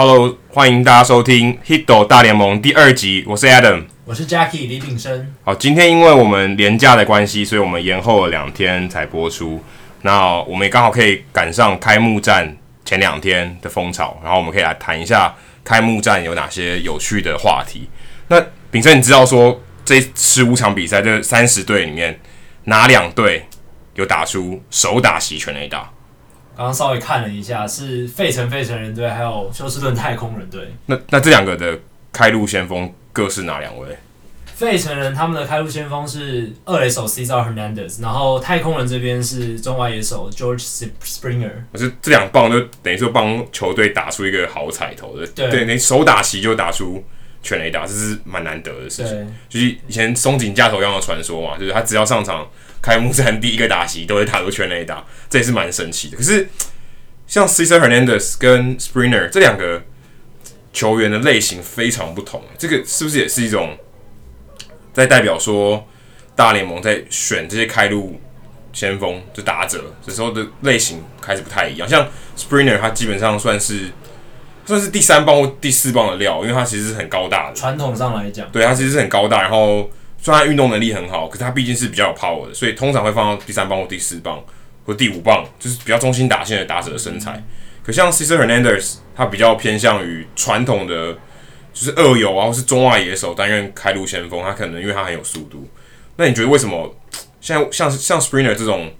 Hello，欢迎大家收听《Hito 大联盟》第二集，我是 Adam，我是 Jackie 李炳生。好，今天因为我们连假的关系，所以我们延后了两天才播出。那我们也刚好可以赶上开幕战前两天的风潮，然后我们可以来谈一下开幕战有哪些有趣的话题。那炳生，你知道说这十五场比赛这三十队里面哪两队有打出首打席全垒打？刚刚稍微看了一下，是费城费城人队，还有休斯顿太空人队。那那这两个的开路先锋各是哪两位？费城人他们的开路先锋是二垒手 Cesar Hernandez，然后太空人这边是中外野手 George Springer。可是这两棒就等于说帮球队打出一个好彩头的，对，对，你手打席就打出全垒打，这是蛮难得的事情。就是以前松井架头一样的传说嘛，就是他只要上场。开幕战第一个打席都会打出圈内打，这也是蛮神奇的。可是像 Cesar Hernandez 跟 Springer 这两个球员的类型非常不同，这个是不是也是一种在代表说大联盟在选这些开路先锋就打者这时候的类型开始不太一样？像 Springer 他基本上算是算是第三棒或第四棒的料，因为他其实是很高大的。传统上来讲，对，他其实是很高大，然后。虽然他运动能力很好，可是他毕竟是比较有 power 的，所以通常会放到第三棒或第四棒或第五棒，就是比较中心打线的打者的身材。可像 Cesar Hernandez，他比较偏向于传统的，就是二游啊，或是中外野手担任开路先锋。他可能因为他很有速度。那你觉得为什么像像像 Springer 这种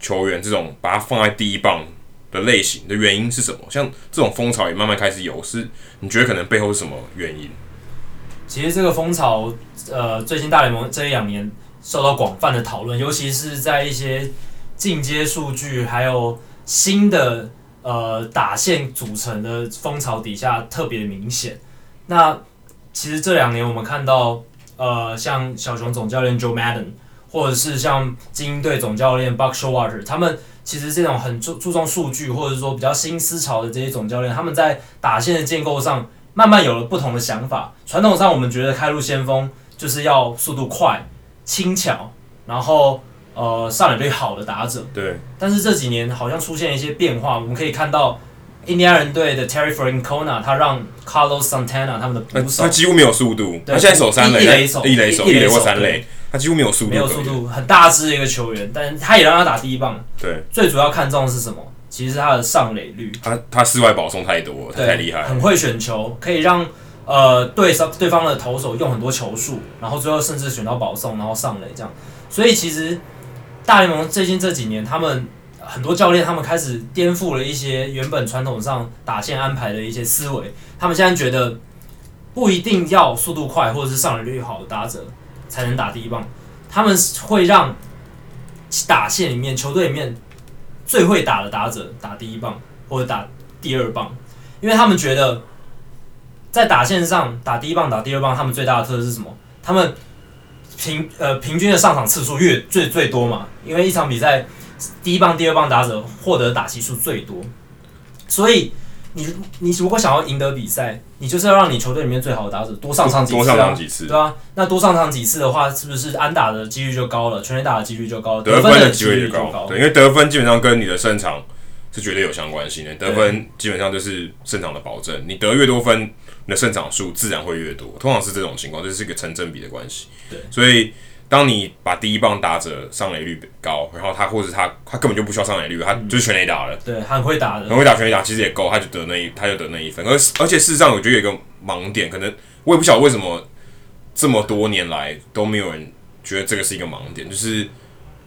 球员，这种把他放在第一棒的类型的原因是什么？像这种风潮也慢慢开始有，是你觉得可能背后是什么原因？其实这个风潮，呃，最近大联盟这一两年受到广泛的讨论，尤其是在一些进阶数据还有新的呃打线组成的风潮底下特别明显。那其实这两年我们看到，呃，像小熊总教练 Joe Madden，或者是像精英队总教练 Buck s h o w a t e r 他们其实这种很注注重数据，或者说比较新思潮的这些总教练，他们在打线的建构上。慢慢有了不同的想法。传统上，我们觉得开路先锋就是要速度快、轻巧，然后呃上垒率好的打者。对。但是这几年好像出现一些变化，我们可以看到印第安人队的 Terry Francona，他让 Carlos Santana 他们的捕手，他几乎没有速度。对他现在守三垒，一垒手，一垒手，一垒或三垒，他几乎没有速度。没有速度，很大只的一个球员，但他也让他打第一棒。对。最主要看重的是什么？其实他的上垒率，他他室外保送太多，他太厉害，很会选球，可以让呃对方对方的投手用很多球数，然后最后甚至选到保送，然后上垒这样。所以其实大联盟最近这几年，他们很多教练他们开始颠覆了一些原本传统上打线安排的一些思维，他们现在觉得不一定要速度快或者是上垒率好的打者才能打第一棒，他们会让打线里面球队里面。最会打的打者打第一棒或者打第二棒，因为他们觉得在打线上打第一棒打第二棒，他们最大的特色是什么？他们平呃平均的上场次数越最最多嘛，因为一场比赛第一棒第二棒打者获得打席数最多，所以。你你如果想要赢得比赛，你就是要让你球队里面最好的打者多上场几次，啊，多上场几次，对啊，那多上场几次的话，是不是安打的几率就高了，全垒打的几率就高了，得分的几率就高？对，因为得分基本上跟你的胜场是绝对有相关性的，得分基本上就是胜场的保证，你得越多分，你的胜场数自然会越多，通常是这种情况，这是一个成正比的关系。对，所以。当你把第一棒打者上垒率高，然后他或者他他根本就不需要上垒率，他就是全垒打了。对，很会打的，很会打全垒打，其实也够，他就得那一，他就得那一分。而而且事实上，我觉得有一个盲点，可能我也不晓得为什么这么多年来都没有人觉得这个是一个盲点，就是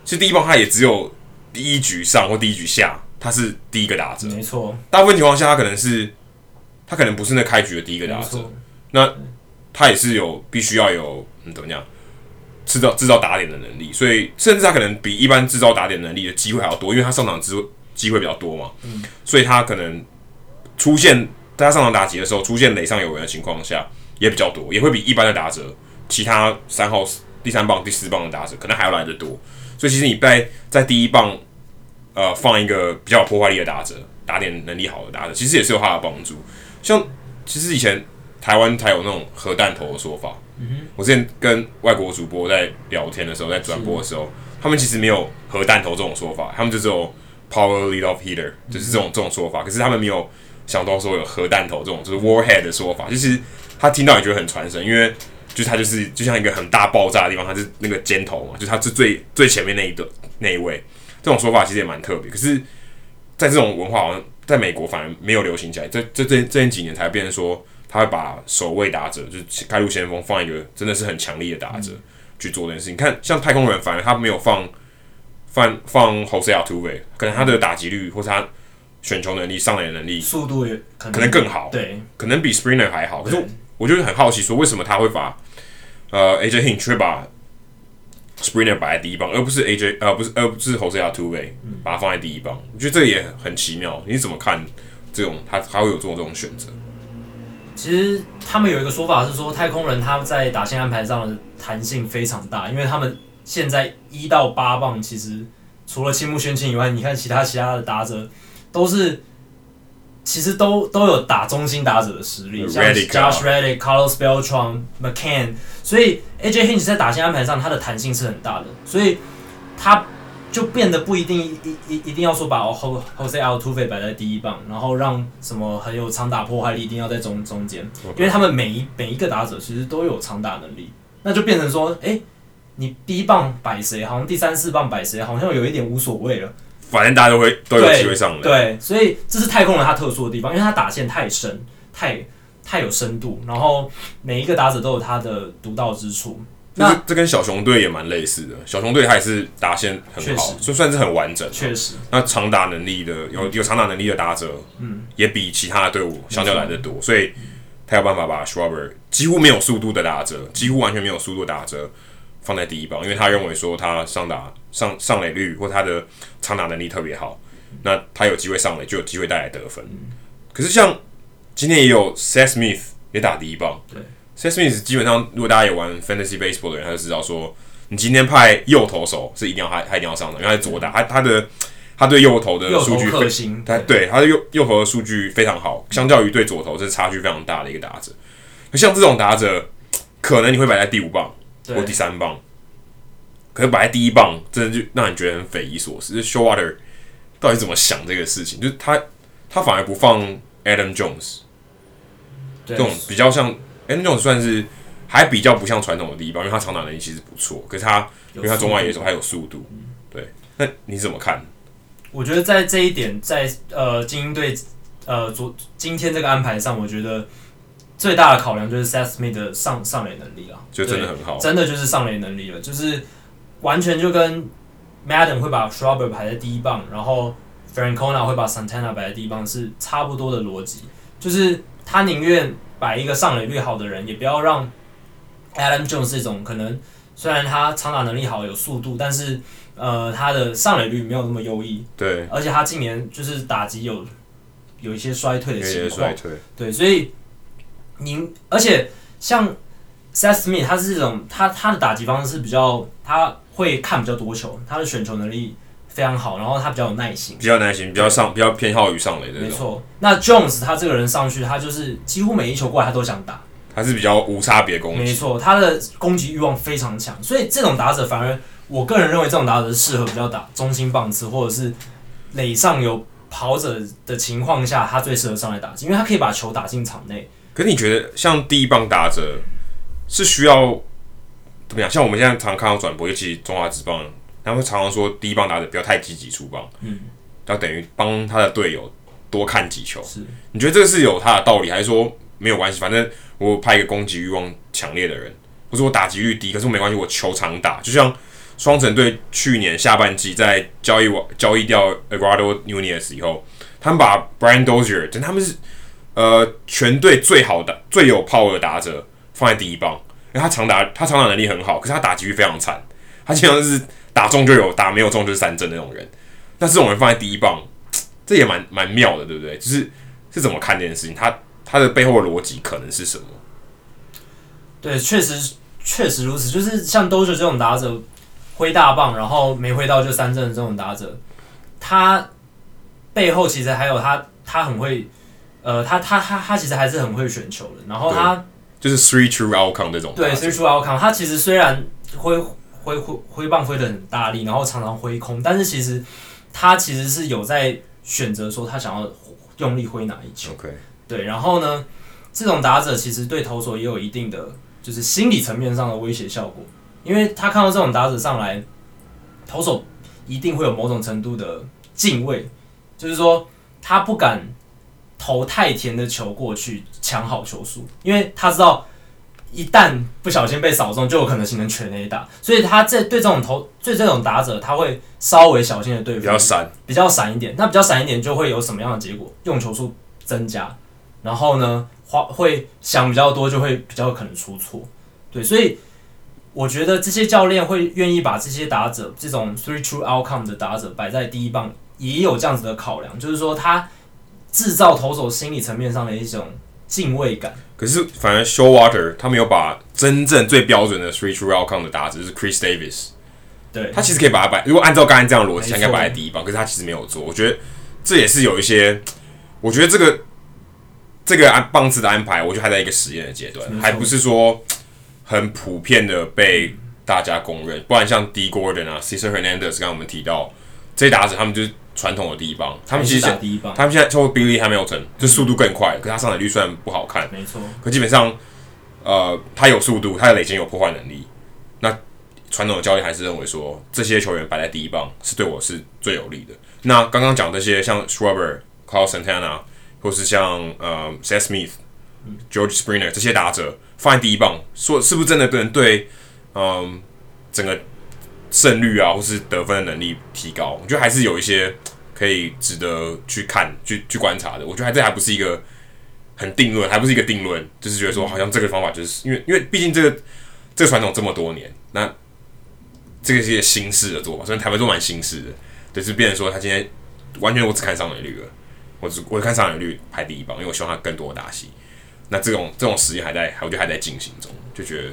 其实第一棒他也只有第一局上或第一局下，他是第一个打者，没错。大部分情况下，他可能是他可能不是那开局的第一个打者，那他也是有必须要有嗯怎么样？制造制造打点的能力，所以甚至他可能比一般制造打点能力的机会还要多，因为他上场机机会比较多嘛，嗯，所以他可能出现在他上场打击的时候出现垒上有人的情况下也比较多，也会比一般的打者，其他三号第三棒、第四棒的打者可能还要来得多。所以其实你在在第一棒呃放一个比较有破坏力的打者，打点能力好的打者，其实也是有他的帮助。像其实以前台湾才有那种核弹头的说法。嗯、我之前跟外国主播在聊天的时候，在转播的时候，他们其实没有核弹头这种说法，他们就只有 power lead off hitter，就是这种这种说法。可是他们没有想到说有核弹头这种就是 warhead 的说法，就是他听到也觉得很传神，因为就是他就是就像一个很大爆炸的地方，他是那个尖头嘛，就是他是最最前面那一个那一位，这种说法其实也蛮特别。可是，在这种文化好像在美国反而没有流行起来，这这这这几年才变成说他会把守卫打者就是开路先锋放一个真的是很强力的打者去做这件事情。你看像太空人，反而他没有放放放 Jose Altuve，可能他的打击率或是他。选球能力、上垒能力、速度也可能，可能更好，对，可能比 Springer 还好。可是我就是很好奇，说为什么他会把呃 AJ Hinch 却把 Springer 摆在第一棒，而不是 AJ 呃不是而不是 Jose Altuve 把它放在第一棒？我觉得这个也很奇妙。你怎么看这种他他会有做这种选择？其实他们有一个说法是说，太空人他在打线安排上的弹性非常大，因为他们现在一到八棒其实除了青木宣亲以外，你看其他其他的打者。都是，其实都都有打中心打者的实力，像 Josh Reddick、Carlos Beltran、McCann，所以 AJ Hinch 在打线安排上，他的弹性是很大的，所以他就变得不一定一一一定要说把 Jose Altuve 摆在第一棒，然后让什么很有长打破坏力一定要在中中间.因为他们每一每一个打者其实都有长打能力，那就变成说，哎、欸，你第一棒摆谁，好像第三四棒摆谁，好像有一点无所谓了。反正大家都会都有机会上来，对，所以这是太空人他特殊的地方，因为他打线太深，太太有深度，然后每一个打者都有他的独到之处。那这跟小熊队也蛮类似的，小熊队他也是打线很好，就算是很完整，确实。那长打能力的有有长打能力的打者，嗯，也比其他的队伍相较来的多，所以他有办法把 Schwarber 几乎没有速度的打者，几乎完全没有速度的打者。放在第一棒，因为他认为说他上打上上垒率或他的长打能力特别好，那他有机会上垒就有机会带来得分。可是像今天也有 Seth Smith 也打第一棒，对，Seth Smith 基本上如果大家有玩 Fantasy Baseball 的人，他就知道说，你今天派右投手是一定要他他一定要上的，因为他是左打，他他的他对右投的数据，他对他的右右投的数据非常好，相较于对左投这是差距非常大的一个打者。像这种打者，可能你会摆在第五棒。或第三棒，可是摆在第一棒，真的就让你觉得很匪夷所思。就是 Showalter 到底怎么想这个事情？就是他他反而不放 Adam Jones，这种比较像 Adam Jones 算是还比较不像传统的第一棒，因为他长打能力其实不错。可是他因为他中外野手还有速度，对。那你怎么看？我觉得在这一点，在呃精英队呃昨今天这个安排上，我觉得。最大的考量就是 Seth Smith 的上上垒能力了，就真的很好，真的就是上垒能力了，就是完全就跟 Maddon 会把 Schwarber 排在第一棒，然后 Francona 会把 Santana 摆在第一棒是差不多的逻辑，就是他宁愿摆一个上垒率好的人，也不要让 Adam Jones 这种可能虽然他长打能力好有速度，但是呃他的上垒率没有那么优异，对，而且他今年就是打击有有一些衰退的情况，衰退，对，所以。您而且像 Seth Smith 他是这种，他他的打击方式是比较，他会看比较多球，他的选球能力非常好，然后他比较有耐心，比较耐心，比较上，比较偏好于上垒的。没错，那 Jones 他这个人上去，他就是几乎每一球过来他都想打，他是比较无差别攻击。没错，他的攻击欲望非常强，所以这种打者反而我个人认为这种打者适合比较打中心棒次，或者是垒上有跑者的情况下，他最适合上来打击，因为他可以把球打进场内。可是你觉得像第一棒打者是需要怎么样？像我们现在常看到转播，尤其中华职棒，他们会常常说第一棒打者不要太积极出棒，嗯，要等于帮他的队友多看几球。是，你觉得这个是有他的道理，还是说没有关系？反正我派一个攻击欲望强烈的人，或者我打击率低，可是我没关系，我球常打。就像双城队去年下半季在交易完交易掉 Eduardo Nunez 以后，他们把 Brian Dozier，真他们是。呃，全队最好的、最有 power 的打者放在第一棒，因为他长打，他长打能力很好，可是他打击率非常惨，他经常是打中就有，打没有中就是三振那种人。那这种人放在第一棒，这也蛮蛮妙的，对不对？就是是怎么看这件事情？他他的背后的逻辑可能是什么？对，确实确实如此。就是像多杰这种打者挥大棒，然后没挥到就三振的这种打者，他背后其实还有他，他很会。呃，他他他他其实还是很会选球的，然后他就是 three true outcome 这种。对，three true outcome，他其实虽然挥挥挥挥棒挥的很大力，然后常常挥空，但是其实他其实是有在选择说他想要用力挥哪一球。OK，对，然后呢，这种打者其实对投手也有一定的就是心理层面上的威胁效果，因为他看到这种打者上来，投手一定会有某种程度的敬畏，就是说他不敢投太甜的球过去抢好球数，因为他知道。一旦不小心被扫中，就有可能形成全 A 打，所以他这对这种投对这种打者，他会稍微小心的对付，比较闪，比较闪一点。那比较闪一点，就会有什么样的结果？用球数增加，然后呢，花会想比较多，就会比较可能出错。对，所以我觉得这些教练会愿意把这些打者这种 three true outcome 的打者摆在第一棒，也有这样子的考量，就是说他制造投手心理层面上的一种敬畏感。可是，反而 Showalter 他没有把真正最标准的 three true outcome 的打者，就是 Chris Davis，对，他其实可以把他摆。如果按照刚才这样的逻辑，应该摆在第一棒。可是他其实没有做。我觉得这也是有一些，我觉得这个这个安棒次的安排，我觉得还在一个实验的阶段，还不是说很普遍的被大家公认。不然像 Dee Gordon 啊，Cesar Hernandez，刚刚我们提到这些打者，他们就是。传统的第一棒，他们其实他们现在超过 Billy Hamilton，就速度更快，可是他上垒率虽然不好看，没错，可基本上，呃，他有速度，他的垒间有破坏能力。那传统的教练还是认为说，这些球员摆在第一棒是对我是最有利的。那刚刚讲这些像 Schwarber、Carlos Santana，或是像呃 Seth Smith、George Springer 这些打者放在第一棒，说是不是真的能对嗯、呃、整个？胜率啊，或是得分的能力提高，我觉得还是有一些可以值得去看、去去观察的。我觉得还这还不是一个很定论，还不是一个定论，就是觉得说好像这个方法就是因为因为毕竟这个这个传统这么多年，那这个是一个新式的做法，虽然台湾都蛮新式的，就是变成说他今天完全我只看上垒率了，我只我看上垒率排第一棒，因为我希望他更多的打戏。那这种这种实验还在，我觉得还在进行中，就觉得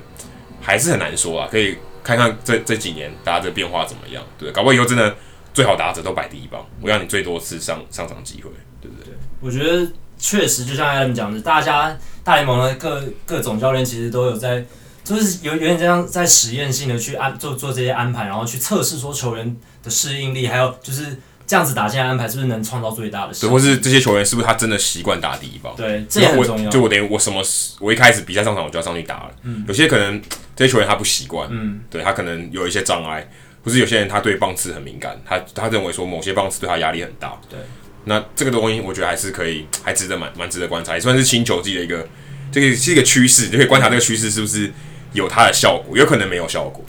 还是很难说啊，可以。看看这这几年大家的变化怎么样，对，搞不好以后真的最好打者都摆第一棒，我要你最多次上上场机会，对不对？我觉得确实就像艾 M 讲的，大家大联盟的各各种教练其实都有在，就是有有点这样在实验性的去安做做这些安排，然后去测试说球员的适应力，还有就是。这样子打进来安排是不是能创造最大的？对，或是这些球员是不是他真的习惯打第一棒？对，这也很重要。就我等于我什么时我一开始比赛上场我就要上去打了。嗯，有些可能这些球员他不习惯，嗯，对他可能有一些障碍，或是有些人他对棒次很敏感，他他认为说某些棒次对他压力很大。对，那这个东西我觉得还是可以，还值得蛮蛮值得观察，也算是新球季的一个这个是一个趋势，就可以观察这个趋势是不是有它的效果，有可能没有效果。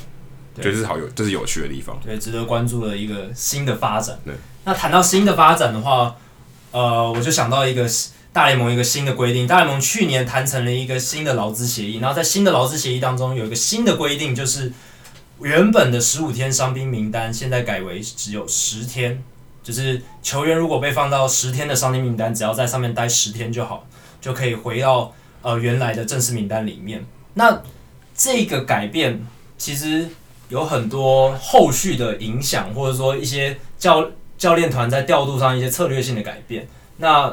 觉得这是好有，这是有趣的地方。对，值得关注的一个新的发展。对，那谈到新的发展的话，呃，我就想到一个大联盟一个新的规定。大联盟去年谈成了一个新的劳资协议，然后在新的劳资协议当中有一个新的规定，就是原本的十五天伤兵名单现在改为只有十天，就是球员如果被放到十天的伤兵名单，只要在上面待十天就好，就可以回到呃原来的正式名单里面。那这个改变其实。有很多后续的影响，或者说一些教教练团在调度上一些策略性的改变。那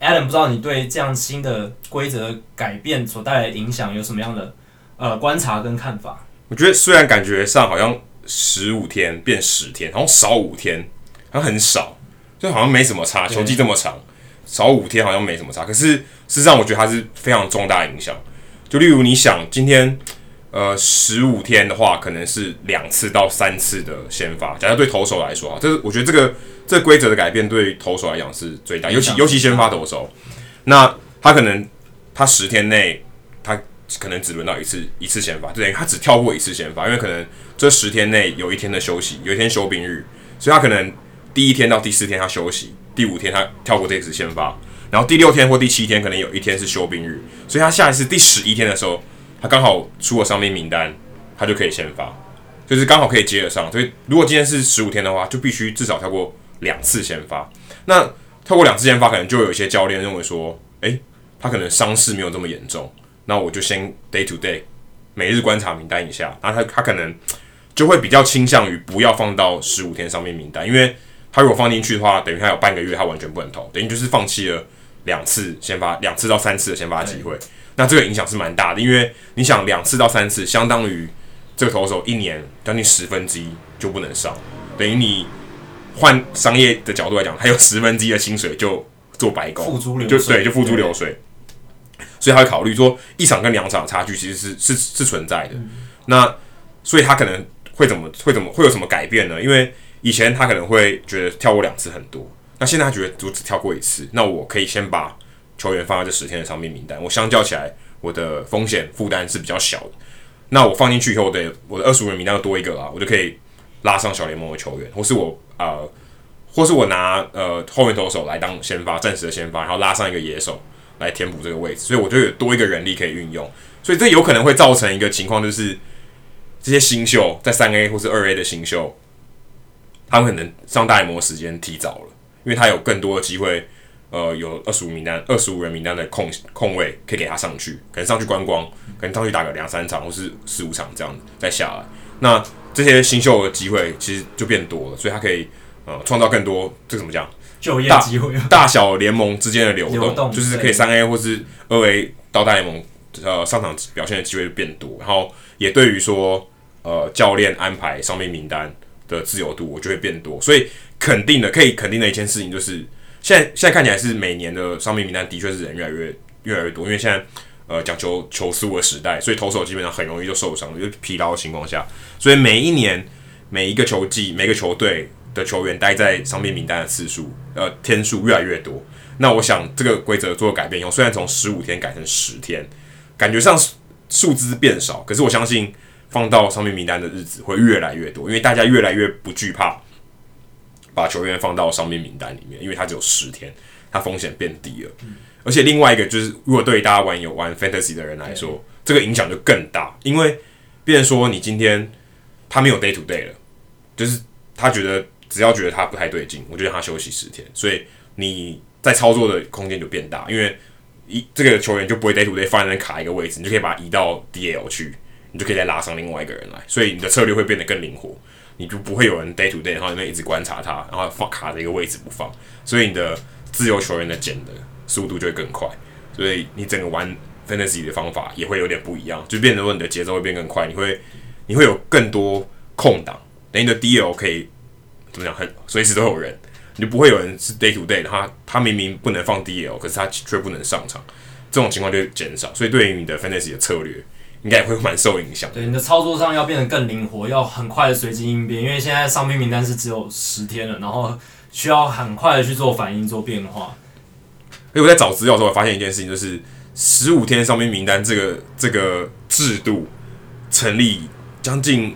Adam 不知道你对这样新的规则改变所带来的影响有什么样的呃观察跟看法？我觉得虽然感觉上好像十五天变十天，好像少五天，好像很少，就好像没什么差。球季这么长，少五天好像没什么差。可是事实上，我觉得它是非常重大影响。就例如你想今天。呃，十五天的话，可能是两次到三次的先发。假设对投手来说啊，这是我觉得这个这个规则的改变对投手来讲是最大，尤其尤其先发投手。那他可能他十天内他可能只轮到一次一次先发，就等于他只跳过一次先发，因为可能这十天内有一天的休息，有一天休兵日，所以他可能第一天到第四天他休息，第五天他跳过这一次先发，然后第六天或第七天可能有一天是休兵日，所以他下一次第十一天的时候。他刚好出了伤兵名单，他就可以先发，就是刚好可以接得上。所以如果今天是十五天的话，就必须至少跳过两次先发。那跳过两次先发，可能就有一些教练认为说，诶，他可能伤势没有这么严重，那我就先 day to day 每日观察名单一下。那他他可能就会比较倾向于不要放到十五天伤兵名单，因为他如果放进去的话，等于他有半个月他完全不能投，等于就是放弃了两次先发，两次到三次的先发机会。那这个影响是蛮大的，因为你想两次到三次，相当于这个投手一年将近十分之一就不能上，等于你换商业的角度来讲，还有十分之一的薪水就做白工，付诸流就对，就付诸流水。所以他会考虑说，一场跟两场差距其实是是是存在的。嗯、那所以他可能会怎么会怎么会有什么改变呢？因为以前他可能会觉得跳过两次很多，那现在他觉得我只跳过一次，那我可以先把球员放在这十天的伤病名单，我相较起来，我的风险负担是比较小的。那我放进去以后，我的我的二十五人名单又多一个啦，我就可以拉上小联盟的球员，或是我呃，或是我拿呃后面投手来当先发，暂时的先发，然后拉上一个野手来填补这个位置，所以我就有多一个人力可以运用。所以这有可能会造成一个情况，就是这些新秀在三 A 或是二 A 的新秀，他们可能上大联盟的时间提早了，因为他有更多的机会。呃，有二十五名单，二十五人名单的空空位可以给他上去，可能上去观光，可能上去打个两三场或是四五场这样子再下来。那这些新秀的机会其实就变多了，所以他可以呃创造更多这个怎么讲？就业机会。大小联盟之间的流动，就是可以三 A 或是二 A 到大联盟呃上场表现的机会就变多，然后也对于说呃教练安排上面名单的自由度，我就会变多。所以肯定的，可以肯定的一件事情就是。现在现在看起来是每年的伤病名单的确是人越来越越来越多，因为现在呃讲求球速的时代，所以投手基本上很容易就受伤，就疲劳的情况下，所以每一年每一个球季每个球队的球员待在伤病名单的次数呃天数越来越多。那我想这个规则做改变以后，虽然从十五天改成十天，感觉上数字变少，可是我相信放到伤病名单的日子会越来越多，因为大家越来越不惧怕。把球员放到伤病名单里面，因为他只有十天，他风险变低了。嗯、而且另外一个就是，如果对大家玩有玩 fantasy 的人来说，这个影响就更大，因为变成说你今天他没有 day to day 了，就是他觉得只要觉得他不太对劲，我就让他休息十天，所以你在操作的空间就变大，因为一这个球员就不会 day to day 放在那卡一个位置，你就可以把他移到 DL 去，你就可以再拉上另外一个人来，所以你的策略会变得更灵活。你就不会有人 day to day，然后那边一直观察他，然后放卡的一个位置不放，所以你的自由球员的捡的速度就会更快，所以你整个玩 fantasy 的方法也会有点不一样，就变得说你的节奏会变更快，你会你会有更多空档，等你的 DL 可以怎么讲，很随时都有人，你就不会有人是 day to day，他他明明不能放 DL，可是他却不能上场，这种情况就减少，所以对于你的 fantasy 的策略。应该也会蛮受影响。对，你的操作上要变得更灵活，要很快的随机应变，因为现在伤病名单是只有十天了，然后需要很快的去做反应、做变化。因为我在找资料的时候，我发现一件事情，就是十五天伤病名单这个这个制度成立将近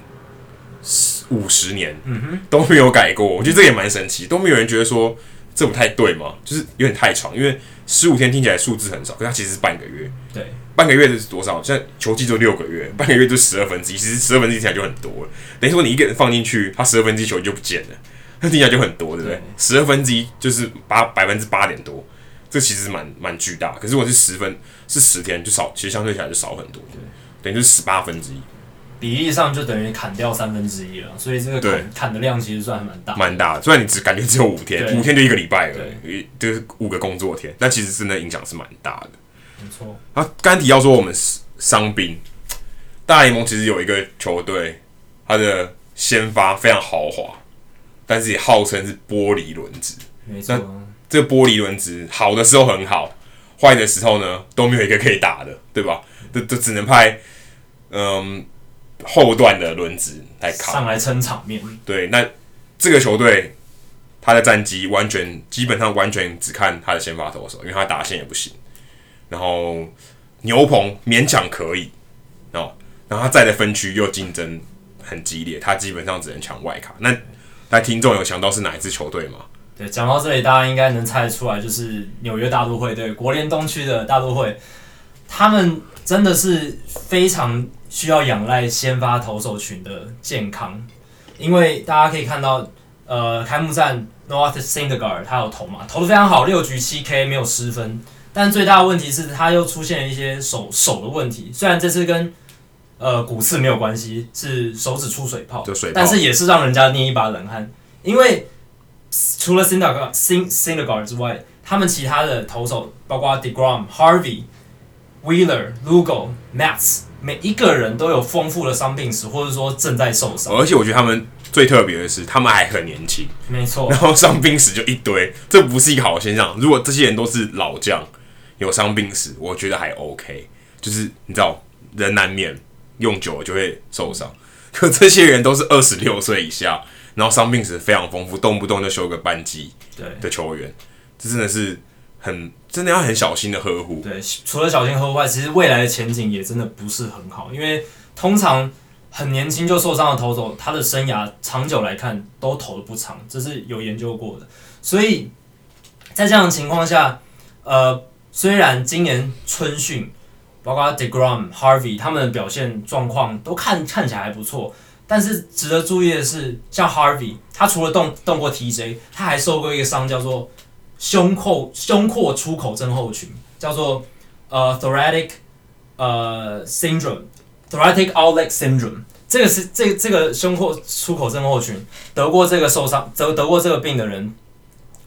五十年，嗯哼，都没有改过。我觉得这也蛮神奇，都没有人觉得说这不太对嘛，就是有点太长，因为十五天听起来数字很少，可是它其实是半个月。对。半个月的是多少？现在球季就六个月，半个月就十二分之一。其实十二分之一听起来就很多了。等于说你一个人放进去，他十二分之一球就不见了，那听起来就很多，对不对？十二分之一就是八百分之八点多，这其实蛮蛮巨大。可是我是十分是十天就少，其实相对起来就少很多，对，等于就是十八分之一，比例上就等于砍掉三分之一了。所以这个砍砍的量其实算还蛮大，蛮大的。虽然你只感觉只有五天，五天就一个礼拜了，对，就是五个工作天，但其实真的影响是蛮大的。没错，啊，刚提到说我们伤兵，大联盟其实有一个球队，他的先发非常豪华，但是也号称是玻璃轮子。没错，这个玻璃轮子好的时候很好，坏的时候呢都没有一个可以打的，对吧？都都只能派嗯后段的轮子来扛上来撑场面。对，那这个球队他的战绩完全基本上完全只看他的先发投手，因为他打线也不行。然后牛棚勉强可以哦，然后他在的分区又竞争很激烈，他基本上只能抢外卡。那那听众有想到是哪一支球队吗？对，讲到这里，大家应该能猜得出来，就是纽约大都会，对，国联东区的大都会，他们真的是非常需要仰赖先发投手群的健康，因为大家可以看到，呃，开幕战 Noah Syndergaard 他有投嘛，投的非常好，六局七 K 没有失分。但最大的问题是，他又出现了一些手手的问题。虽然这次跟呃骨刺没有关系，是手指出水泡，水泡但是也是让人家捏一把冷汗。因为除了 Syndergaard Syndergaard 之外，他们其他的投手，包括 Degrom、Harvey，Wheeler、Lugo、Matz，每一个人都有丰富的伤病史，或者说正在受伤。而且我觉得他们最特别的是，他们还很年轻，没错。然后伤病史就一堆，这不是一个好现象。如果这些人都是老将，有伤病史，我觉得还 OK。就是你知道，人难免用久了就会受伤。可这些人都是二十六岁以下，然后伤病史非常丰富，动不动就休个半季的球员，这真的是很真的要很小心的呵护。对，除了小心呵护外，其实未来的前景也真的不是很好，因为通常很年轻就受伤的投手，他的生涯长久来看都投的不长，这是有研究过的。所以在这样的情况下，呃，虽然今年春训。包括 Degrom、Harvey 他们的表现状况都看看起来还不错，但是值得注意的是，像 Harvey，他除了动动过 TJ，他还受过一个伤，叫做胸廓胸廓出口症候群，叫做呃 thoracic 呃 syndrome，thoracic outlet syndrome。这个是这这个胸廓出口症候群，得过这个受伤得得过这个病的人，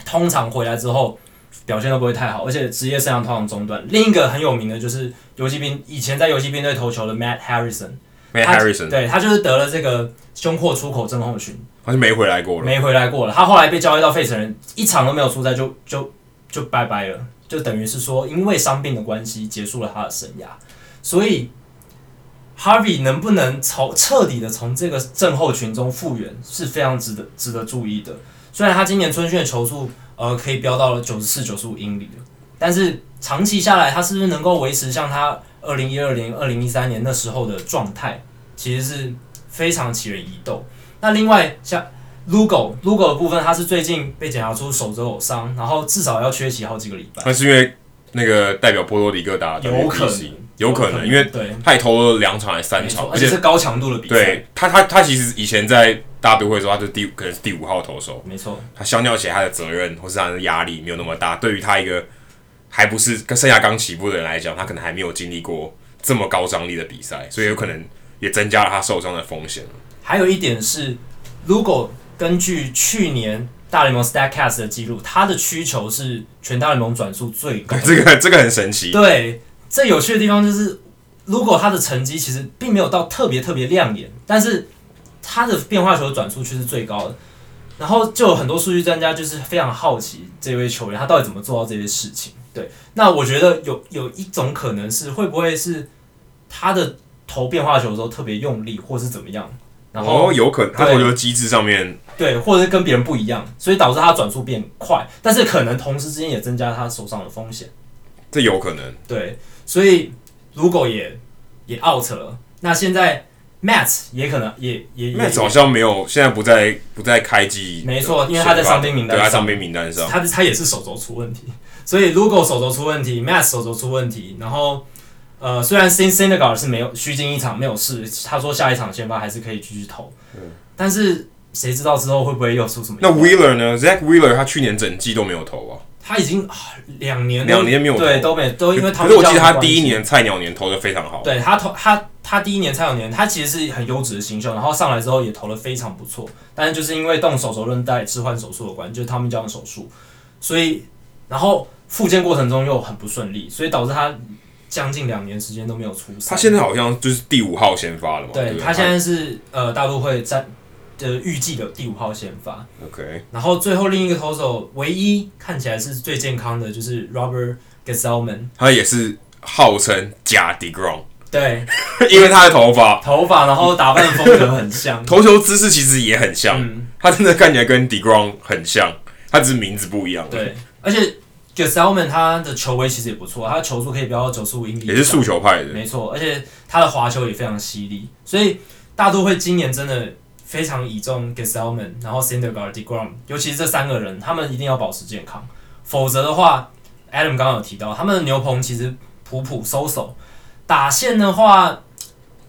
通常回来之后。表现都不会太好，而且职业生涯通常中断。另一个很有名的就是游击兵，以前在游击兵队投球的 Matt Harrison。Matt Harrison，对，他就是得了这个胸廓出口症候群，他就没回来过了。没回来过了，他后来被交易到费城人，一场都没有出赛就就就拜拜了，就等于是说因为伤病的关系结束了他的生涯。所以 Harvey 能不能从彻底的从这个症候群中复原是非常值得值得注意的。虽然他今年春训的球速。呃，可以飙到了九十四、九十五英里了，但是长期下来，他是不是能够维持像他二零一二年、二零一三年那时候的状态，其实是非常起人疑窦。那另外像 Lugo，Lugo 的部分，他是最近被检查出手肘有伤，然后至少要缺席好几个礼拜。那是因为那个代表波多黎各打有可能，有可能，因为他也投了两场还是三场，而且是高强度的比赛。对他，他他其实以前在。大都会说他是第可能是第五号投手，没错。他相较起来，他的责任或是他的压力没有那么大。对于他一个还不是跟生涯刚起步的人来讲，他可能还没有经历过这么高张力的比赛，所以有可能也增加了他受伤的风险。还有一点是，如果根据去年大联盟 Statcast 的记录，他的需求是全大联盟转速最高。这个这个很神奇。对，最有趣的地方就是，如果他的成绩其实并没有到特别特别亮眼，但是。他的变化球的转速却是最高的，然后就有很多数据专家就是非常好奇这位球员他到底怎么做到这些事情。对，那我觉得有有一种可能是会不会是他的投变化球的时候特别用力，或是怎么样？然后、哦、有可能他投球机制上面对，或者是跟别人不一样，所以导致他转速变快，但是可能同时之间也增加他手上的风险。这有可能。对，所以如果也也 out 了，那现在。Matt 也可能也也 Matt 好像没有，现在不在不在开机。没错，因为他在伤兵名单上。对，他伤兵名单上。他他也是手肘出问题，所以 Lugo 手肘出问题，Matt 手肘出问题。然后呃，虽然 Sin Syndergaard 是没有虚惊一场没有事，他说下一场先发还是可以继续投。嗯。但是谁知道之后会不会又出什么？那 Wheeler 呢？Zack Wheeler 他去年整季都没有投啊。他已经两年两年没有投对都没都因为他。可是我记得他第一年菜鸟年投的非常好。对他投他。他第一年菜鸟年，他其实是很优质的新秀，然后上来之后也投的非常不错，但是就是因为动手肘韧带置换手术的关，就是他们这样的手术，所以然后复健过程中又很不顺利，所以导致他将近两年时间都没有出赛。他现在好像就是第五号先发了嘛？对，他现在是呃大都会战的预计的第五号先发。OK，然后最后另一个投手唯一看起来是最健康的就是 Robert Gesellman，他也是号称假 deGrom。对，因为他的头发，头发，然后打扮的风格很像，投球姿势其实也很像，嗯、他真的看起来跟 deGrom 很像，他只是名字不一样。对，而且 Gesellman 他的球威其实也不错，他的球速可以飙到九十五英里，也是速球派的，没错，而且他的滑球也非常犀利，所以大都会今年真的非常倚重 Gsellman，然后 Syndergaard、deGrom，尤其是这三个人，他们一定要保持健康，否则的话，Adam 刚刚有提到，他们的牛棚其实普普 so so。打线的话，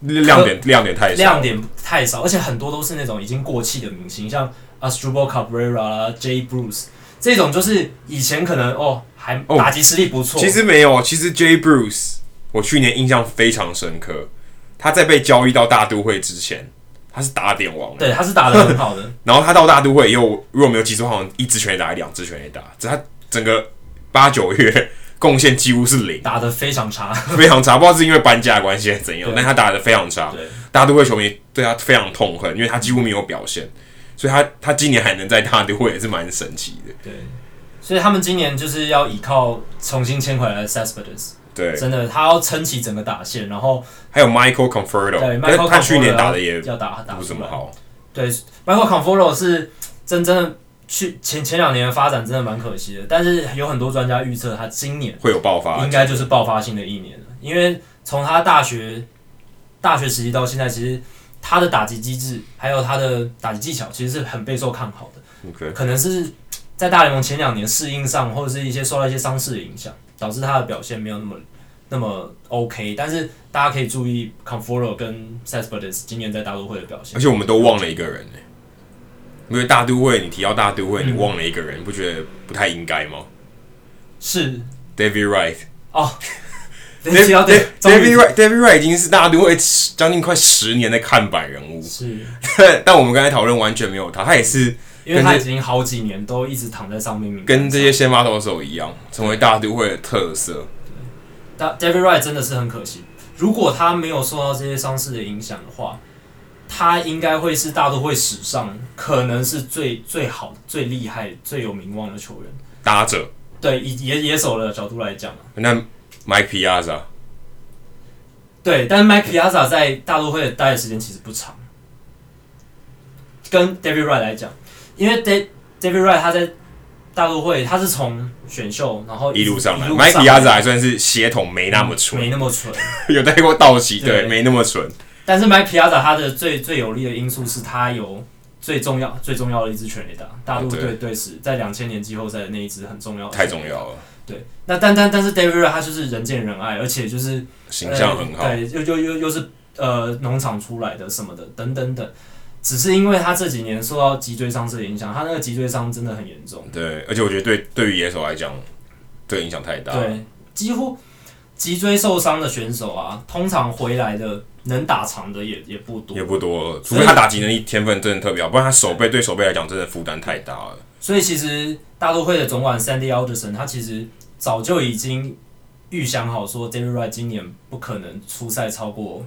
亮点亮点太少，亮点太少，而且很多都是那种已经过气的明星，像 Astrubal Cabrera 啦、Jay Bruce 这种，就是以前可能哦还打击实力不错。其实没有，其实 Jay Bruce 我去年印象非常深刻，他在被交易到大都会之前，他是打点王，对，他是打的很好的。然后他到大都会又，如果没有记错，好像一支全垒打，两支全垒打，只他整个八九月。贡献几乎是零，打的非常差，非常差。不知道是因为搬家的关系还是怎样，但他打的非常差。对，大都会球迷对他非常痛恨，因为他几乎没有表现，所以他他今年还能在大都会也是蛮神奇的。对，所以他们今年就是要依靠重新签回来的 Cespedes。对，真的，他要撑起整个打线，然后还有 Michael Conforto，对，Michael 他去年打的也要打打不怎么好。对，Michael Conforto 是真正的去前前两年的发展真的蛮可惜的，但是有很多专家预测他今年会有爆发，应该就是爆发性的一年了。因为从他大学大学时期到现在，其实他的打击机制还有他的打击技巧，其实是很备受看好的。OK，可能是在大联盟前两年适应上，或者是一些受到一些伤势的影响。导致他的表现没有那么那么 OK，但是大家可以注意 Conforto 跟 Cespedes 今年在大都会的表现。而且我们都忘了一个人呢，因为大都会，你提到大都会，你忘了一个人，嗯、不觉得不太应该吗？是 David Wright 哦，David David Wright David Wright 已经是大都会将近快十年的看板人物。是，但我们刚才讨论完全没有他，他也是。因为他已经好几年都一直躺在上面，跟这些先发投手一样，成为大都会的特色。对，但 David Wright 真的是很可惜。如果他没有受到这些伤势的影响的话，他应该会是大都会史上可能是最最好、最厉害、最有名望的球员。打者，对，以野野手的角度来讲，那 Mike Piazza，对，但是 Mike Piazza 在大都会待的时间其实不长，跟 David Wright 来讲。因为 David Wright 他在大都会，他是从选秀然后一,一路上来，Mike Piazza 还算是血统没那么蠢，没那么蠢，有带过道奇，对，没那么蠢。但是 Mike Piazza 他的最最有利的因素是他有最重要最重要的一支全垒打，大陆队队史在两千年季后赛的那一支很重要，太重要了。对，那但但但是 David Wright 他就是人见人爱，而且就是形象很好，呃、对，又又又又是呃农场出来的什么的等等等。只是因为他这几年受到脊椎伤势的影响，他那个脊椎伤真的很严重。对，而且我觉得对对于野手来讲，这个影响太大。对，几乎脊椎受伤的选手啊，通常回来的能打长的也也不多，也不多。除非他打击能力天分真的特别好，不然他手背对手背来讲真的负担太大了。所以其实大都会的总管 Sandy Alderson 他其实早就已经预想好说，David Wright 今年不可能出赛超过。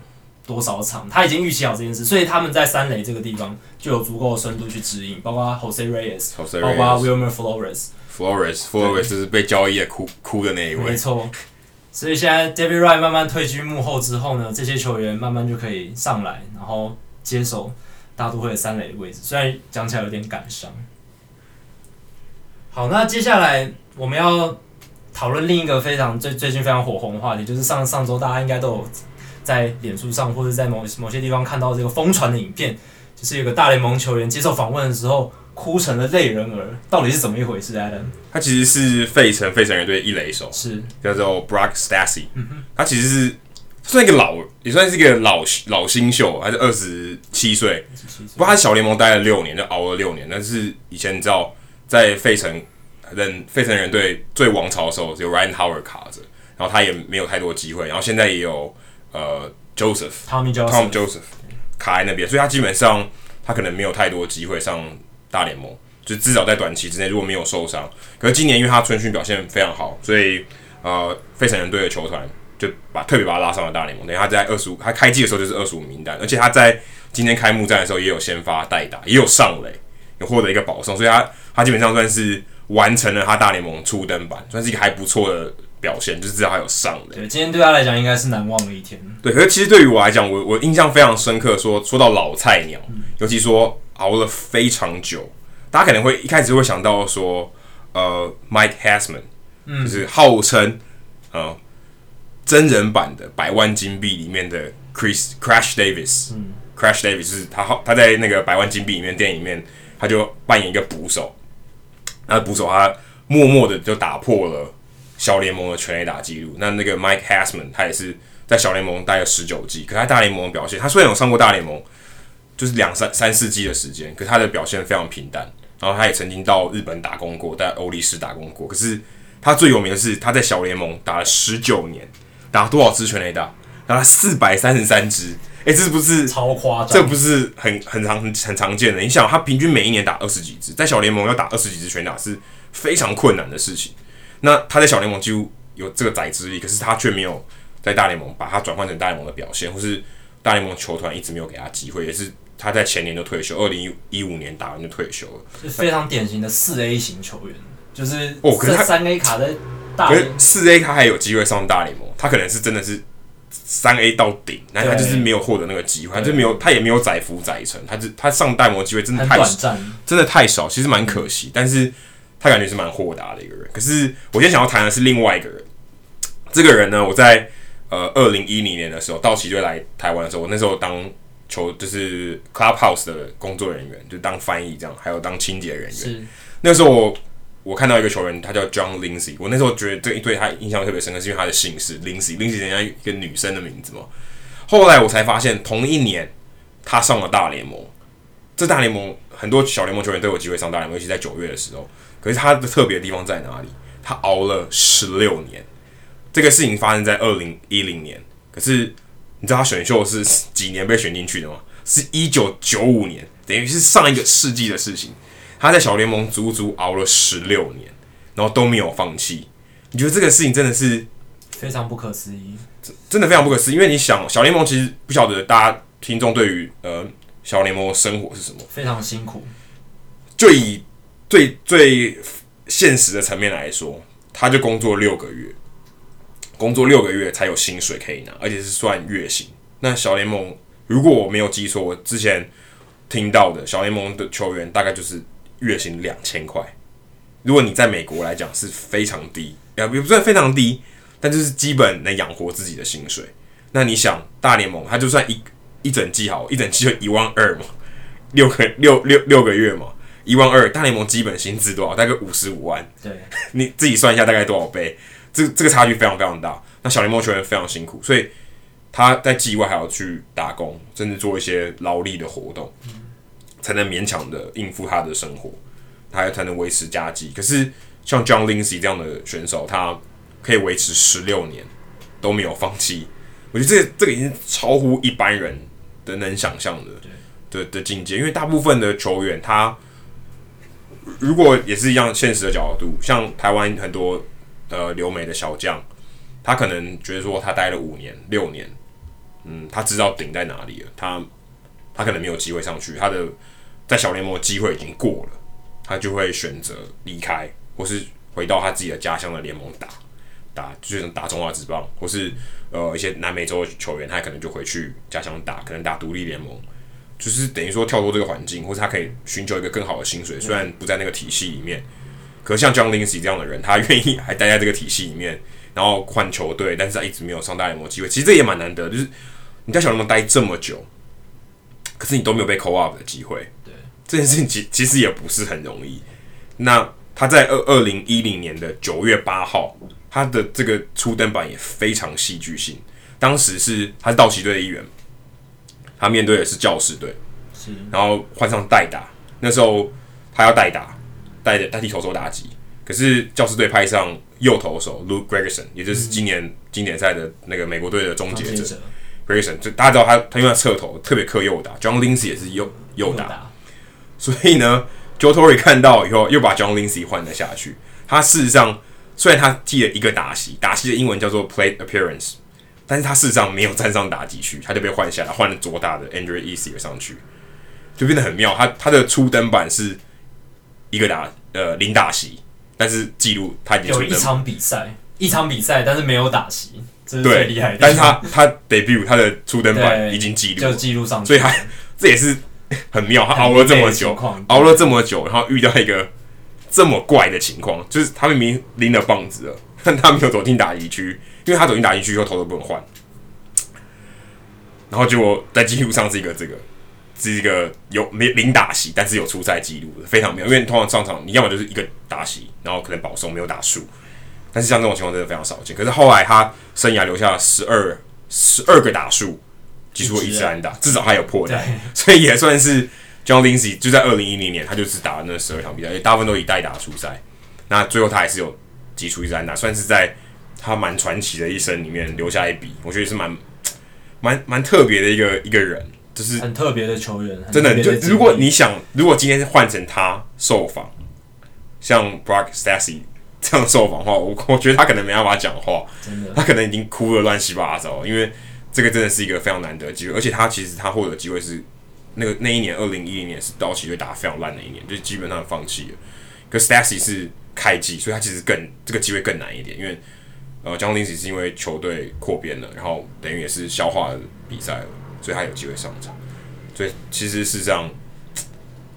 多少场，他已经预期好这件事，所以他们在三垒这个地方就有足够的深度去指引，包括 Jose Reyes，, Jose Reyes 包括 Wilmer Flores，Flores，Flores 就是被交易的哭哭的那一位。没错，所以现在 David Wright 慢慢退居幕后之后呢，这些球员慢慢就可以上来，然后接手大都会的三垒的位置。虽然讲起来有点感伤。好，那接下来我们要讨论另一个非常最最近非常火红的话题，就是上上周大家应该都有。在脸书上或者在某某些地方看到这个疯传的影片，就是有个大联盟球员接受访问的时候哭成了泪人儿，到底是怎么一回事？Adam，他其实是费城费城人队一垒手，是叫做 Brock Stassi，他其实是算一个老，也算是一个老老新秀，还是二十七岁，不过他小联盟待了六年，就熬了六年。但是以前你知道，在费城人费城人队最王朝的时候，只有 Ryan Howard 卡着，然后他也没有太多机会，然后现在也有。呃，Joseph，Tom Joseph, Joseph 卡在那边，所以他基本上他可能没有太多机会上大联盟，就至少在短期之内如果没有受伤。可是今年因为他春训表现非常好，所以呃，费城人队的球团就把特别把他拉上了大联盟。等于他在二十五，他开季的时候就是二十五名单，而且他在今天开幕战的时候也有先发代打，也有上垒，有获得一个保送，所以他他基本上算是完成了他大联盟初登板，算是一个还不错的。表现就是知道他有上的。对，今天对他来讲应该是难忘的一天。对，可是其实对于我来讲，我我印象非常深刻说。说说到老菜鸟，嗯、尤其说熬了非常久，大家可能会一开始会想到说，呃，Mike Hassman，嗯，就是号称呃真人版的《百万金币》里面的 Chris Crash Davis，嗯，Crash Davis 是他他在那个《百万金币》里面电影里面，他就扮演一个捕手，那捕手他默默的就打破了。小联盟的全垒打记录，那那个 Mike Hasman，他也是在小联盟待了十九季，可他大联盟的表现，他虽然有上过大联盟，就是两三三四季的时间，可他的表现非常平淡。然后他也曾经到日本打工过，在欧力士打工过。可是他最有名的是他在小联盟打了十九年，打了多少支全垒打？打了四百三十三支。诶，这不是超夸张？这不是很很常很常见的？你想，他平均每一年打二十几支，在小联盟要打二十几支全打是非常困难的事情。那他在小联盟几乎有这个宰之力，可是他却没有在大联盟把他转换成大联盟的表现，或是大联盟球团一直没有给他机会，也是他在前年就退休，二零一五年打完就退休了，是非常典型的四 A 型球员，就是哦，可是他三 A 卡在大，可是四 A 他还有机会上大联盟，他可能是真的是三 A 到顶，那他就是没有获得那个机会，他就没有，他也没有载浮载成，他就他上大联盟机会真的太短暂，真的太少，其实蛮可惜，但是。他感觉是蛮豁达的一个人，可是我今天想要谈的是另外一个人。这个人呢，我在呃二零一零年的时候，道奇队来台湾的时候，我那时候当球就是 clubhouse 的工作人员，就当翻译这样，还有当清洁人员。那时候我我看到一个球员，他叫 John Lindsay，我那时候觉得这一对他印象特别深刻，是因为他的姓氏 Lindsay，Lindsay 人家一个女生的名字嘛。后来我才发现，同一年他上了大联盟。这大联盟很多小联盟球员都有机会上大联盟，尤其在九月的时候。可是他的特别的地方在哪里？他熬了十六年，这个事情发生在二零一零年。可是你知道他选秀是几年被选进去的吗？是一九九五年，等于是上一个世纪的事情。他在小联盟足足熬了十六年，然后都没有放弃。你觉得这个事情真的是非常不可思议？真的非常不可思议。因为你想，小联盟其实不晓得大家听众对于呃小联盟的生活是什么？非常辛苦。就以最最现实的层面来说，他就工作六个月，工作六个月才有薪水可以拿，而且是算月薪。那小联盟，如果我没有记错，我之前听到的小联盟的球员大概就是月薪两千块。如果你在美国来讲是非常低，也不算非常低，但就是基本能养活自己的薪水。那你想，大联盟他就算一一整季好，一整季就一万二嘛，六个六六六个月嘛。一万二，大联盟基本薪资多少？大概五十五万。对，你自己算一下，大概多少倍？这这个差距非常非常大。那小联盟球员非常辛苦，所以他在季外还要去打工，甚至做一些劳力的活动，才能勉强的应付他的生活，他才能维持家计。可是像 John Lindsay 这样的选手，他可以维持十六年都没有放弃。我觉得这个这个已经超乎一般人的能想象的的的境界，因为大部分的球员他。如果也是一样现实的角度，像台湾很多呃留美的小将，他可能觉得说他待了五年六年，嗯，他知道顶在哪里了，他他可能没有机会上去，他的在小联盟的机会已经过了，他就会选择离开，或是回到他自己的家乡的联盟打打，就是打中华职棒，或是呃一些南美洲的球员，他可能就回去家乡打，可能打独立联盟。就是等于说跳脱这个环境，或者他可以寻求一个更好的薪水，虽然不在那个体系里面，可是像 John Lindsay 这样的人，他愿意还待在这个体系里面，然后换球队，但是他一直没有上大联盟机会。其实这也蛮难得，就是你在小联盟待这么久，可是你都没有被 call up 的机会。对，这件事情其其实也不是很容易。那他在二二零一零年的九月八号，他的这个初登板也非常戏剧性。当时是他是道奇队的一员。他面对的是教士队，是然后换上代打。那时候他要代打，代代替投手打击。可是教士队派上右投手 Luke Gregerson，也就是今年经典赛的那个美国队的终结者 Gregerson。就大家知道他，他因为他侧投特别克右打，John Lindsay 也是右右打。所以呢，Joe Torre 看到以后又把 John Lindsay 换了下去。他事实上虽然他记了一个打席，打席的英文叫做 Plate Appearance。但是他事实上没有站上打击区，他就被换下来，换了左打的 Andrew Easier 上去，就变得很妙。他他的初登板是一个打呃零打席，但是记录他已经有一场比赛，一场比赛，但是没有打席，这是最厉害的。但是他他 debut 他的初登板已经记录，就记录上去，所以他这也是很妙。他熬了这么久，熬了这么久，然后遇到一个这么怪的情况，就是他明明拎了棒子了，但他没有走进打击区。因为他走进打进去以后，头都不能换，然后结果在记录上是一个这个是一个有没零打席，但是有出赛记录的，非常妙。因为通常上场你要么就是一个打席，然后可能保送没有打数，但是像这种情况真的非常少见。可是后来他生涯留下了十二十二个打数，击出了一次安打，至少还有破的，所以也算是 John Lindsay 就在二零一零年，他就只打了那十二场比赛，大部分都以代打出赛。那最后他还是有击出一次安打，算是在。他蛮传奇的一生里面留下一笔，我觉得是蛮蛮蛮特别的一个一个人，就是很特别的球员。真的，就如果你想，如果今天是换成他受访，像 Brock Stacy 这样受访的话，我我觉得他可能没办法讲话，真的，他可能已经哭了乱七八糟，因为这个真的是一个非常难得的机会，而且他其实他获得机会是那个那一年二零一零年是道奇队打得非常烂的一年，就基本上放弃了。可 Stastny 是开季，所以他其实更这个机会更难一点，因为呃，John Lindsay 是因为球队扩编了，然后等于也是消化了比赛了，所以他有机会上场。所以其实是这样。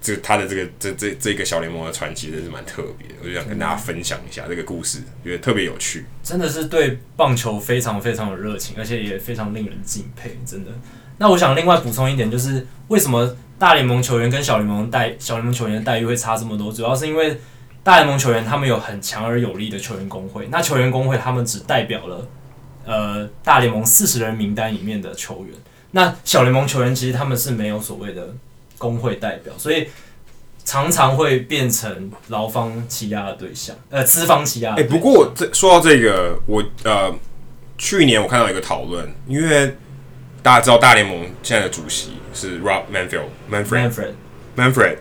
这他的这个这这这个小联盟的传奇真是蛮特别，我就想跟大家分享一下这个故事，觉得特别有趣。真的是对棒球非常非常有热情，而且也非常令人敬佩，真的。那我想另外补充一点，就是为什么大联盟球员跟小联盟待小联盟球员待遇会差这么多？主要是因为大联盟球员他们有很强而有力的球员工会，那球员工会他们只代表了呃大联盟四十人名单里面的球员，那小联盟球员其实他们是没有所谓的。工会代表，所以常常会变成劳方欺压的对象，呃，资方欺压。哎、欸，不过这说到这个，我呃，去年我看到一个讨论，因为大家知道大联盟现在的主席是 Rob Manfred，Manfred，Manfred，Manfred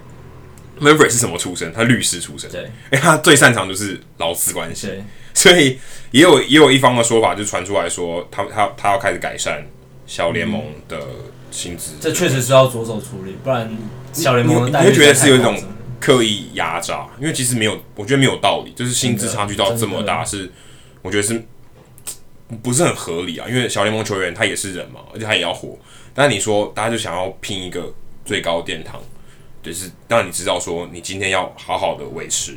是什么出身？他律师出身，对，哎，他最擅长就是劳资关系，对，所以也有也有一方的说法，就传出来说，他他他要开始改善小联盟的。嗯薪资，这确实是要着手处理，不然小联盟你会觉得是有一种刻意压榨，因为其实没有，我觉得没有道理，就是薪资差距到这么大，是我觉得是不是很合理啊？因为小联盟球员他也是人嘛，而且他也要活，但你说大家就想要拼一个最高殿堂，就是让你知道说你今天要好好的维持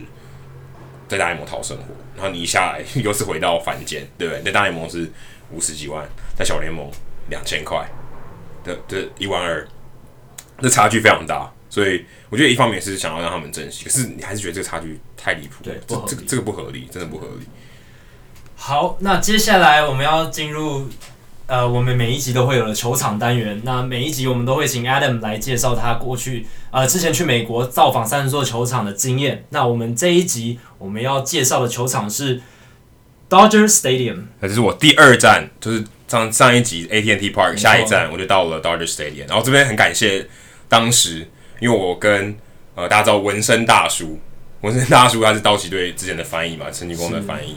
在大联盟讨生活，然后你一下来又是回到凡间，对不对？在大联盟是五十几万，在小联盟两千块。的的一万二，这差距非常大，所以我觉得一方面是想要让他们珍惜，可是你还是觉得这个差距太离谱，对，这这个这个不合理，真的不合理。好，那接下来我们要进入呃，我们每一集都会有了球场单元。那每一集我们都会请 Adam 来介绍他过去呃之前去美国造访三十座球场的经验。那我们这一集我们要介绍的球场是 Dodger Stadium，那这是我第二站，就是。上上一集 AT&T Park 下一站我就到了 Dodger Stadium，然后这边很感谢当时，因为我跟呃大家知道纹身大叔，纹身大叔他是道奇队之前的翻译嘛，陈金光的翻译，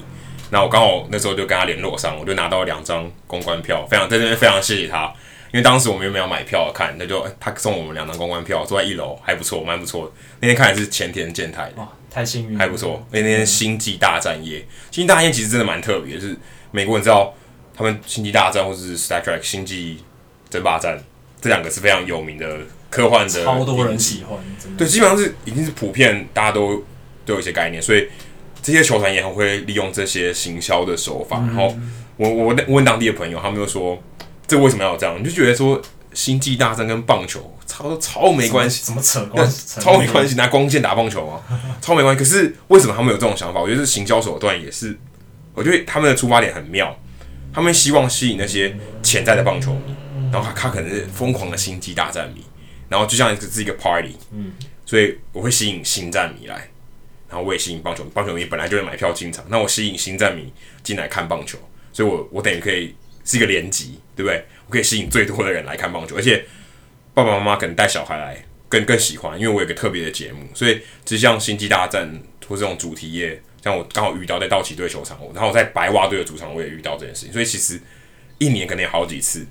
那我刚好那时候就跟他联络上，我就拿到了两张公关票，非常在这边非常谢谢他，因为当时我们又没有买票看，那就他送我们两张公关票，坐在一楼还不错，蛮不错的。那天看的是前田健太，哇，太幸运，还不错。那天星际大战夜，星际大战夜其实真的蛮特别，就是美国人知道。他们《星际大战》或者是《Star Trek》《星际争霸战》这两个是非常有名的科幻的，超多人喜欢。对，基本上是已经是普遍，大家都都有一些概念，所以这些球团也很会利用这些行销的手法。嗯、然后我我问当地的朋友，他们就说：“这为什么要这样？”你就觉得说《星际大战》跟棒球超超没关系，怎么扯关系？超没关系，拿光剑打棒球啊？超没关系。可是为什么他们有这种想法？我觉得是行销手段也是，我觉得他们的出发点很妙。他们希望吸引那些潜在的棒球迷，然后他他可能是疯狂的星际大战迷，然后就像一个是一个 party，嗯，所以我会吸引星战迷来，然后我也吸引棒球棒球迷本来就会买票进场，那我吸引星战迷进来看棒球，所以我我等于可以是一个联集，对不对？我可以吸引最多的人来看棒球，而且爸爸妈妈可能带小孩来更更喜欢，因为我有个特别的节目，所以就像星际大战或这种主题夜。像我刚好遇到在道奇队球场，然后我在白袜队的主场我也遇到这件事情，所以其实一年可能有好几次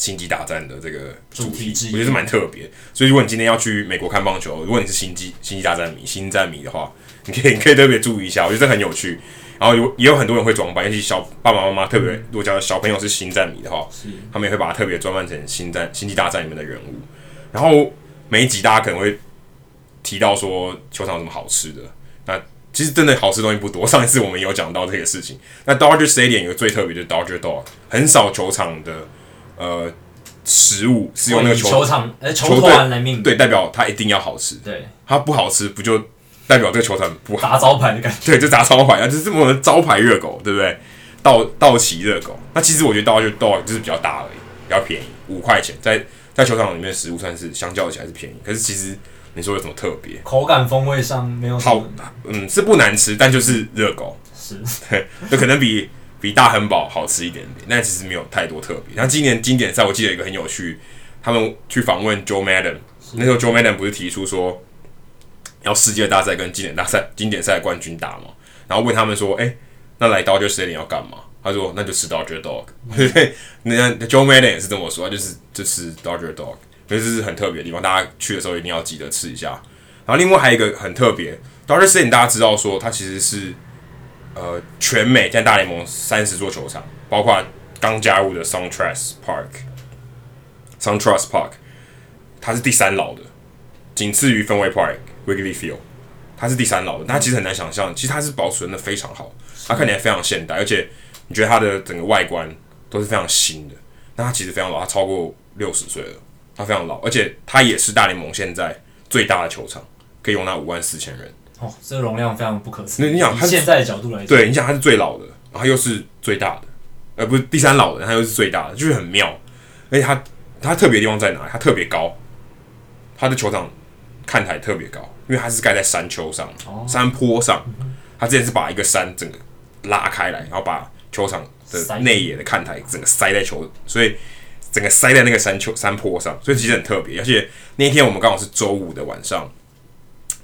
星际大战的这个主题，我觉得是蛮特别。所以如果你今天要去美国看棒球，如果你是星际星际大战迷、星战迷的话，你可以你可以特别注意一下，我觉得这很有趣。然后有也有很多人会装扮，尤其小爸爸妈妈特别，如果叫小朋友是星战迷的话，他们也会把它特别装扮成星战星际大战里面的人物。然后每一集大家可能会提到说球场有什么好吃的，那。其实真的好吃东西不多。上一次我们有讲到这个事情。那 Dodger Stadium 有个最特别的 Dodger Dog，很少球场的呃食物是用那个球球场呃球团来命名，对，代表它一定要好吃。对，它不好吃不就代表这个球场不好？砸招牌的感觉。对，就砸招牌啊，就是这么招牌热狗，对不对？道道奇热狗。那其实我觉得 Dodger Dog 就是比较大而已，比较便宜，五块钱，在在球场里面食物算是相较起来是便宜。可是其实。你说有什么特别？口感风味上没有好，嗯，是不难吃，但就是热狗，是对，就可能比比大亨堡好吃一点点，但其实没有太多特别。然后今年经典赛，我记得有一个很有趣，他们去访问 Joe Madden，那时候 Joe Madden 不是提出说要世界大赛跟经典大赛、经典赛冠军打吗？然后问他们说：“哎、欸，那来 Dodger Stadium 要干嘛？”他说：“那就吃 Dodger Dog。嗯” 那 Joe Madden 也是这么说，就是就吃 Dodger Dog，所以这是很特别的地方，大家去的时候一定要记得吃一下。然后另外还有一个很特别，Dodger Stadium 大家知道说它其实是呃全美现在大联盟三十座球场，包括刚加入的 SunTrust Park，SunTrust Park，它是第三老的，仅次于 Fenway Park、Wrigley Field，它是第三老的，但它其实很难想象，其实它是保存的非常好，它看起来非常现代，而且。你觉得它的整个外观都是非常新的，那它其实非常老，它超过六十岁了，它非常老，而且它也是大联盟现在最大的球场，可以容纳五万四千人。哦，这个容量非常不可思议。那你想，它现在的角度来讲，对，你想它是最老的，然后又是最大的，呃，不是第三老的，它又是最大的，就是很妙。而且它它特别的地方在哪里？它特别高，它的球场看台特别高，因为它是盖在山丘上、哦、山坡上。它之前是把一个山整个拉开来，然后把球场的内野的看台整个塞在球，所以整个塞在那个山丘山坡上，所以其实很特别。而且那一天我们刚好是周五的晚上，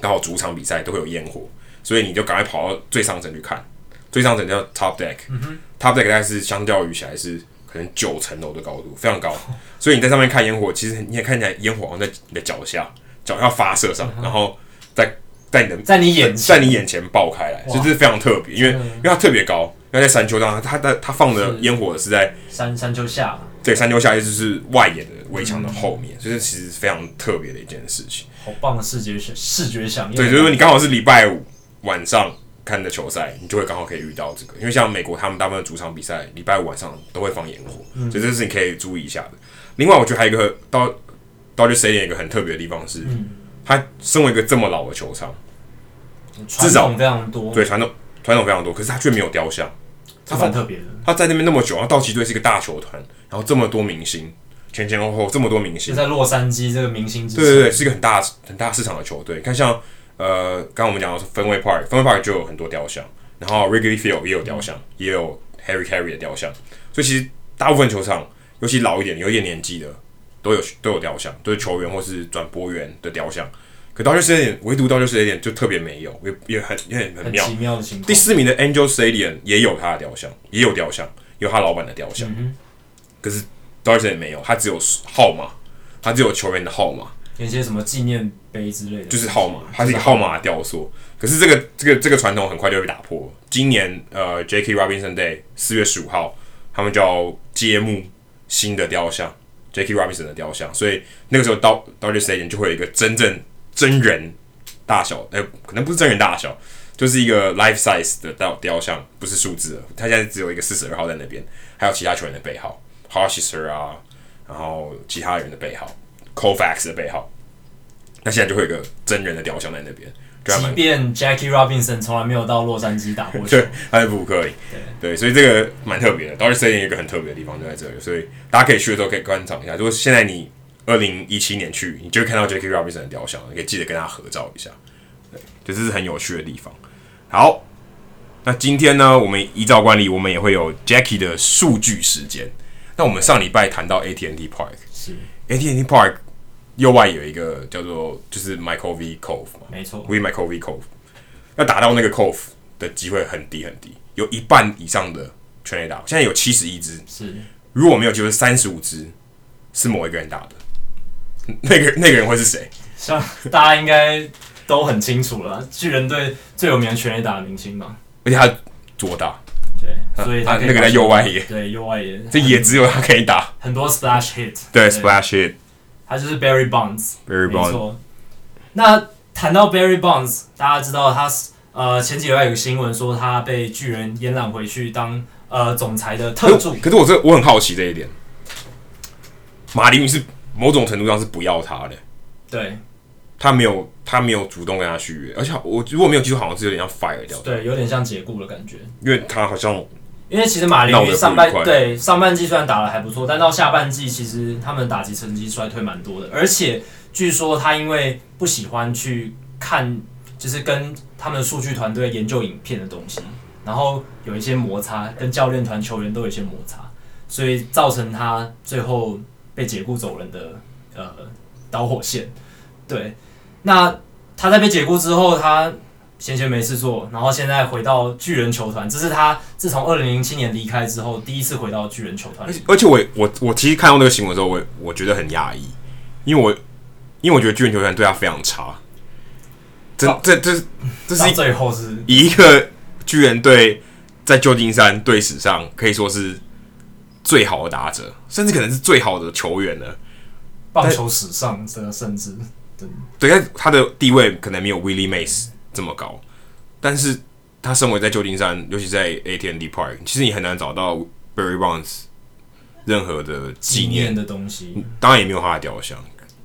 刚好主场比赛都会有烟火，所以你就赶快跑到最上层去看。最上层叫 Top Deck，，Top Deck 大概是相较于起来是可能九层楼的高度，非常高。所以你在上面看烟火，其实你也看起来烟火好像在你的脚下，脚下发射上，然后在在你的在你眼在你眼前爆开来，所以这是非常特别，因为因为它特别高。要在山丘上，它它它放的烟火是在山山丘下，对，山丘下意思是外野的围墙的后面，所以这其实非常特别的一件事情。好棒的视觉视视觉响应。对，就是说你刚好是礼拜五晚上看的球赛，你就会刚好可以遇到这个。因为像美国他们大部分的主场比赛，礼拜五晚上都会放烟火，嗯、所以这是你可以注意一下的。另外，我觉得还有一个到到底谁点一个很特别的地方是，嗯、它身为一个这么老的球场，至少非常多，对，传统传统非常多，可是它却没有雕像。他很特别的，他在那边那么久，然后道奇队是一个大球团，然后这么多明星，前前后后这么多明星，就在洛杉矶这个明星之对对对，是一个很大很大市场的球队。看像呃，刚刚我们讲的是 Fenway Park，Fenway Park 就有很多雕像，然后 Wrigley Field 也有雕像，嗯、也有 Harry Carey 的雕像，所以其实大部分球场，尤其老一点、有一点年纪的，都有都有雕像，都是球员或是转播员的雕像。可 Dodger Stadium 唯独 Dodger Stadium 就特别没有，也也很也很很妙。很奇妙的情况。第四名的 Angel Stadium 也有他的雕像，也有雕像，有他老板的雕像。嗯、可是 Dodger Stadium 没有，他只有号码，他只有球员的号码，有些什么纪念碑之类的，就是号码，它是一个号码的雕塑。可是这个这个这个传统很快就会被打破。今年呃 Jackie Robinson Day 四月十五号，他们就要揭幕新的雕像 Jackie Robinson 的雕像，所以那个时候到 Dodger Stadium 就会有一个真正。真人大小，哎、欸，可能不是真人大小，就是一个 life size 的雕雕像，不是数字的。他现在只有一个四十二号在那边，还有其他球员的背号，Hostetler 啊，然后其他人的背号，Koufax 的背号。那现在就会有一个真人的雕像在那边。即便 Jackie Robinson 从来没有到洛杉矶打过球，对，他是布鲁克林。对对，所以这个蛮特别的。Dodger Stadium 有一个很特别的地方就在这里，所以大家可以去的时候可以观赏一下。如果现在你二零一七年去，你就会看到 Jackie Robinson 的雕像，你可以记得跟他合照一下。对，这是很有趣的地方。好，那今天呢，我们依照惯例，我们也会有 Jackie 的数据时间。那我们上礼拜谈到 AT&T Park，是 AT&T Park 右外有一个叫做就是 Michael V. Cove 嘛，没错，We Michael V. Cove 要打到那个 Cove 的机会很低很低，有一半以上的全垒打，现在有七十一支，是如果没有就是三十五支是某一个人打的。那个那个人会是谁？像大家应该都很清楚了，巨人队最有名的全垒打的明星嘛。而且他左打，对，所以他，他那个在右外野，对，右外野，这也只有他可以打。很多 splash hit，对，对，splash hit，他就是 Barry Bonds，Barry Bonds。错。那谈到 Barry Bonds，大家知道他呃前几礼拜有个新闻说他被巨人延揽回去当呃总裁的特助。可是我这我很好奇这一点，马林是。某种程度上是不要他的，对，他没有他没有主动跟他续约，而且我如果没有记错，好像是有点像 fire 掉，对，有点像解雇的感觉，因为他好像，因为其实马林鱼上半对上半季虽然打得还不错，但到下半季其实他们打击成绩衰退蛮多的，而且据说他因为不喜欢去看，就是跟他们的数据团队研究影片的东西，然后有一些摩擦，跟教练团球员都有一些摩擦，所以造成他最后。被解雇走人的呃导火线，对，那他在被解雇之后，他闲闲没事做，然后现在回到巨人球团，这是他自从二零零七年离开之后第一次回到巨人球团。而且而且我我我其实看到那个新闻的时候，我我觉得很讶异，因为我因为我觉得巨人球团对他非常差。这这这这是最后是一个巨人队在旧金山队史上可以说是最好的打者，甚至可能是最好的球员了。棒球史上，这个甚至对对，但他的地位可能没有 Willie Mays 这么高，但是他身为在旧金山，尤其在 AT&T Park，其实你很难找到 Barry Bonds 任何的纪念，纪念的东西，当然也没有他的雕像。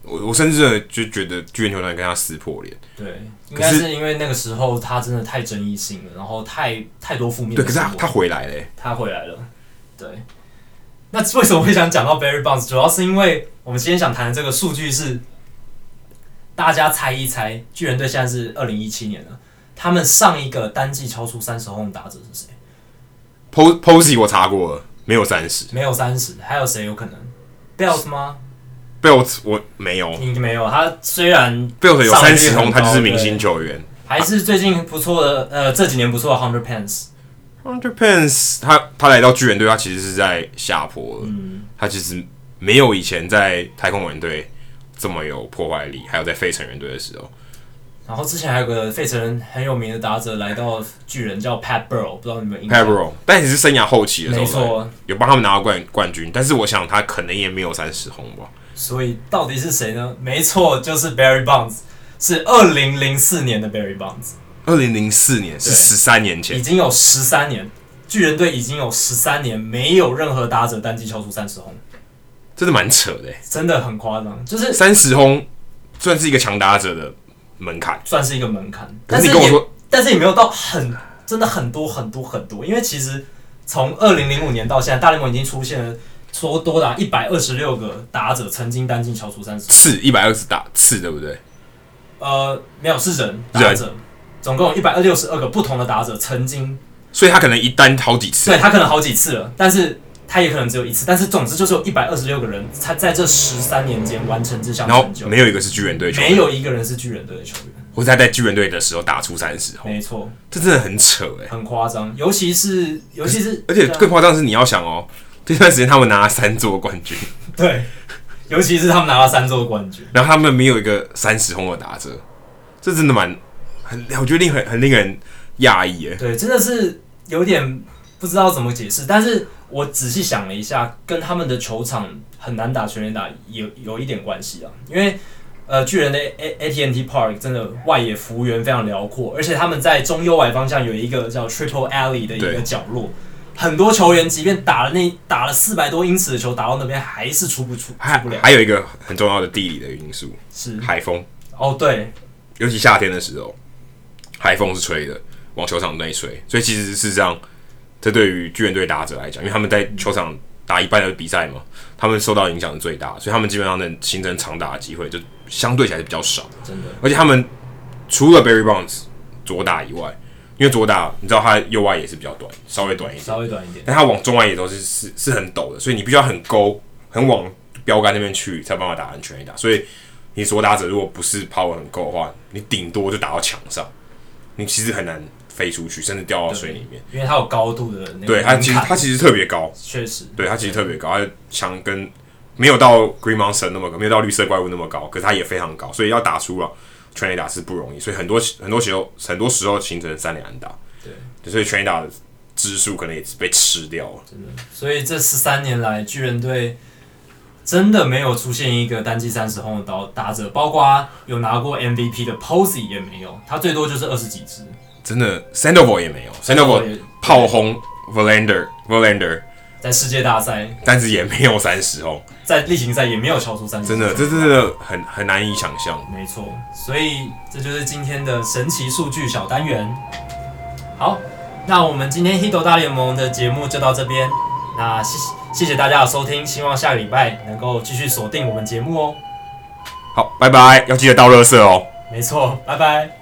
我我甚至就觉得巨人球团跟他撕破脸。对，应该是因为那个时候他真的太争议性了，然后太太多负面。对，可是他他回来了，他回来了。对，那为什么会想讲到 Barry Bonds？主要是因为我们今天想谈的这个数据是，大家猜一猜，巨人队现在是二零一七年了，他们上一个单季超出三十轰的打者是谁？Posey 我查过了，没有三十，没有三十，还有谁有可能？Belt 吗？Belt 我没有，你没有。他虽然 Belt 有三十轰，他就是明星球员，还是最近不错的。呃，这几年不错的 Hundred Pence。Hundred Pence，他他来到巨人队，他其实是在下坡了。嗯，他其实没有以前在太空人队这么有破坏力，还有在费城人队的时候。然后之前还有个费城人很有名的打者来到巨人，叫 Pat Burrell，不知道你们印象？Pat Burrell，但也是生涯后期的时候，没错，有帮他们拿到冠冠军。但是我想他可能也没有三十轰吧。所以到底是谁呢？没错，就是 Barry Bonds，是二零零四年的 Barry Bonds。二零零四年是十三年前，已经有十三年，巨人队已经有十三年没有任何打者单季敲出三十轰，真的蛮扯的，真的很夸张。就是三十轰算是一个强打者的门槛，算是一个门槛。但是你跟我说，但是也没有到很真的很多很多很多，因为其实从二零零五年到现在，大联盟已经出现了。说多达一百二十六个打者曾经单季敲出三十次，一百二十打次，对不对？呃，没有，是人打者，总共一百二六十二个不同的打者曾经，所以他可能一单好几次，对他可能好几次了，但是他也可能只有一次，但是总之就是有一百二十六个人，他在这十三年间完成这项成就，没有一个是巨人队球员，没有一个人是巨人队的球员，或者他在巨人队的时候打出三十，没错，这真的很扯哎，很夸张，尤其是尤其是，而且更夸张的是你要想哦。这段时间他们拿了三座冠军，对，尤其是他们拿了三座冠军，然后他们没有一个三十轰的打者，这真的蛮很，我觉得令很很令人讶异哎。对，真的是有点不知道怎么解释。但是我仔细想了一下，跟他们的球场很难打全垒打有有一点关系啊。因为呃，巨人的 A A T N T Park 真的外野幅员非常辽阔，而且他们在中右外方向有一个叫 Triple Alley 的一个角落。很多球员即便打了那打了四百多英尺的球，打到那边还是出不出，出不了。还有一个很重要的地理的因素是海风。哦，对，尤其夏天的时候，海风是吹的，往球场内吹。所以其实是这样，这对于巨人队打者来讲，因为他们在球场打一半的比赛嘛，他们受到影响是最大，所以他们基本上能形成长打的机会就相对起来是比较少。真的，而且他们除了 Barry Bonds 左打以外。因为左打，你知道他右外也是比较短，稍微短一点，稍微短一点，但他往中外也都是是是很陡的，所以你必须要很勾，很往标杆那边去，才有办法打安全一打。所以你左打者如果不是抛得很够的话，你顶多就打到墙上，你其实很难飞出去，甚至掉到水里面。因为它有高度的那个，对，它其实它其实特别高，确实，对，它其实特别高，它的墙跟没有到 Green Monster 那么高，没有到绿色怪物那么高，可是它也非常高，所以要打出了。全垒打是不容易，所以很多很多时候很多时候形成三连安打，对，所以全垒打的支数可能也是被吃掉了。真的，所以这十三年来，巨人队真的没有出现一个单季三十轰的打者，包括有拿过 MVP 的 Posey 也没有，他最多就是二十几支。真的，Sandoval 也没有，Sandoval 炮轰 Verlander，Verlander 在世界大赛，但是也没有三十轰，在例行赛也没有超出三十。真的，这真的很很难以想象。没错，所以这就是今天的神奇数据小单元。好，那我们今天 Hito 大联盟的节目就到这边。那谢谢谢谢大家的收听，希望下个礼拜能够继续锁定我们节目哦。好，拜拜，要记得倒垃圾哦。没错，拜拜。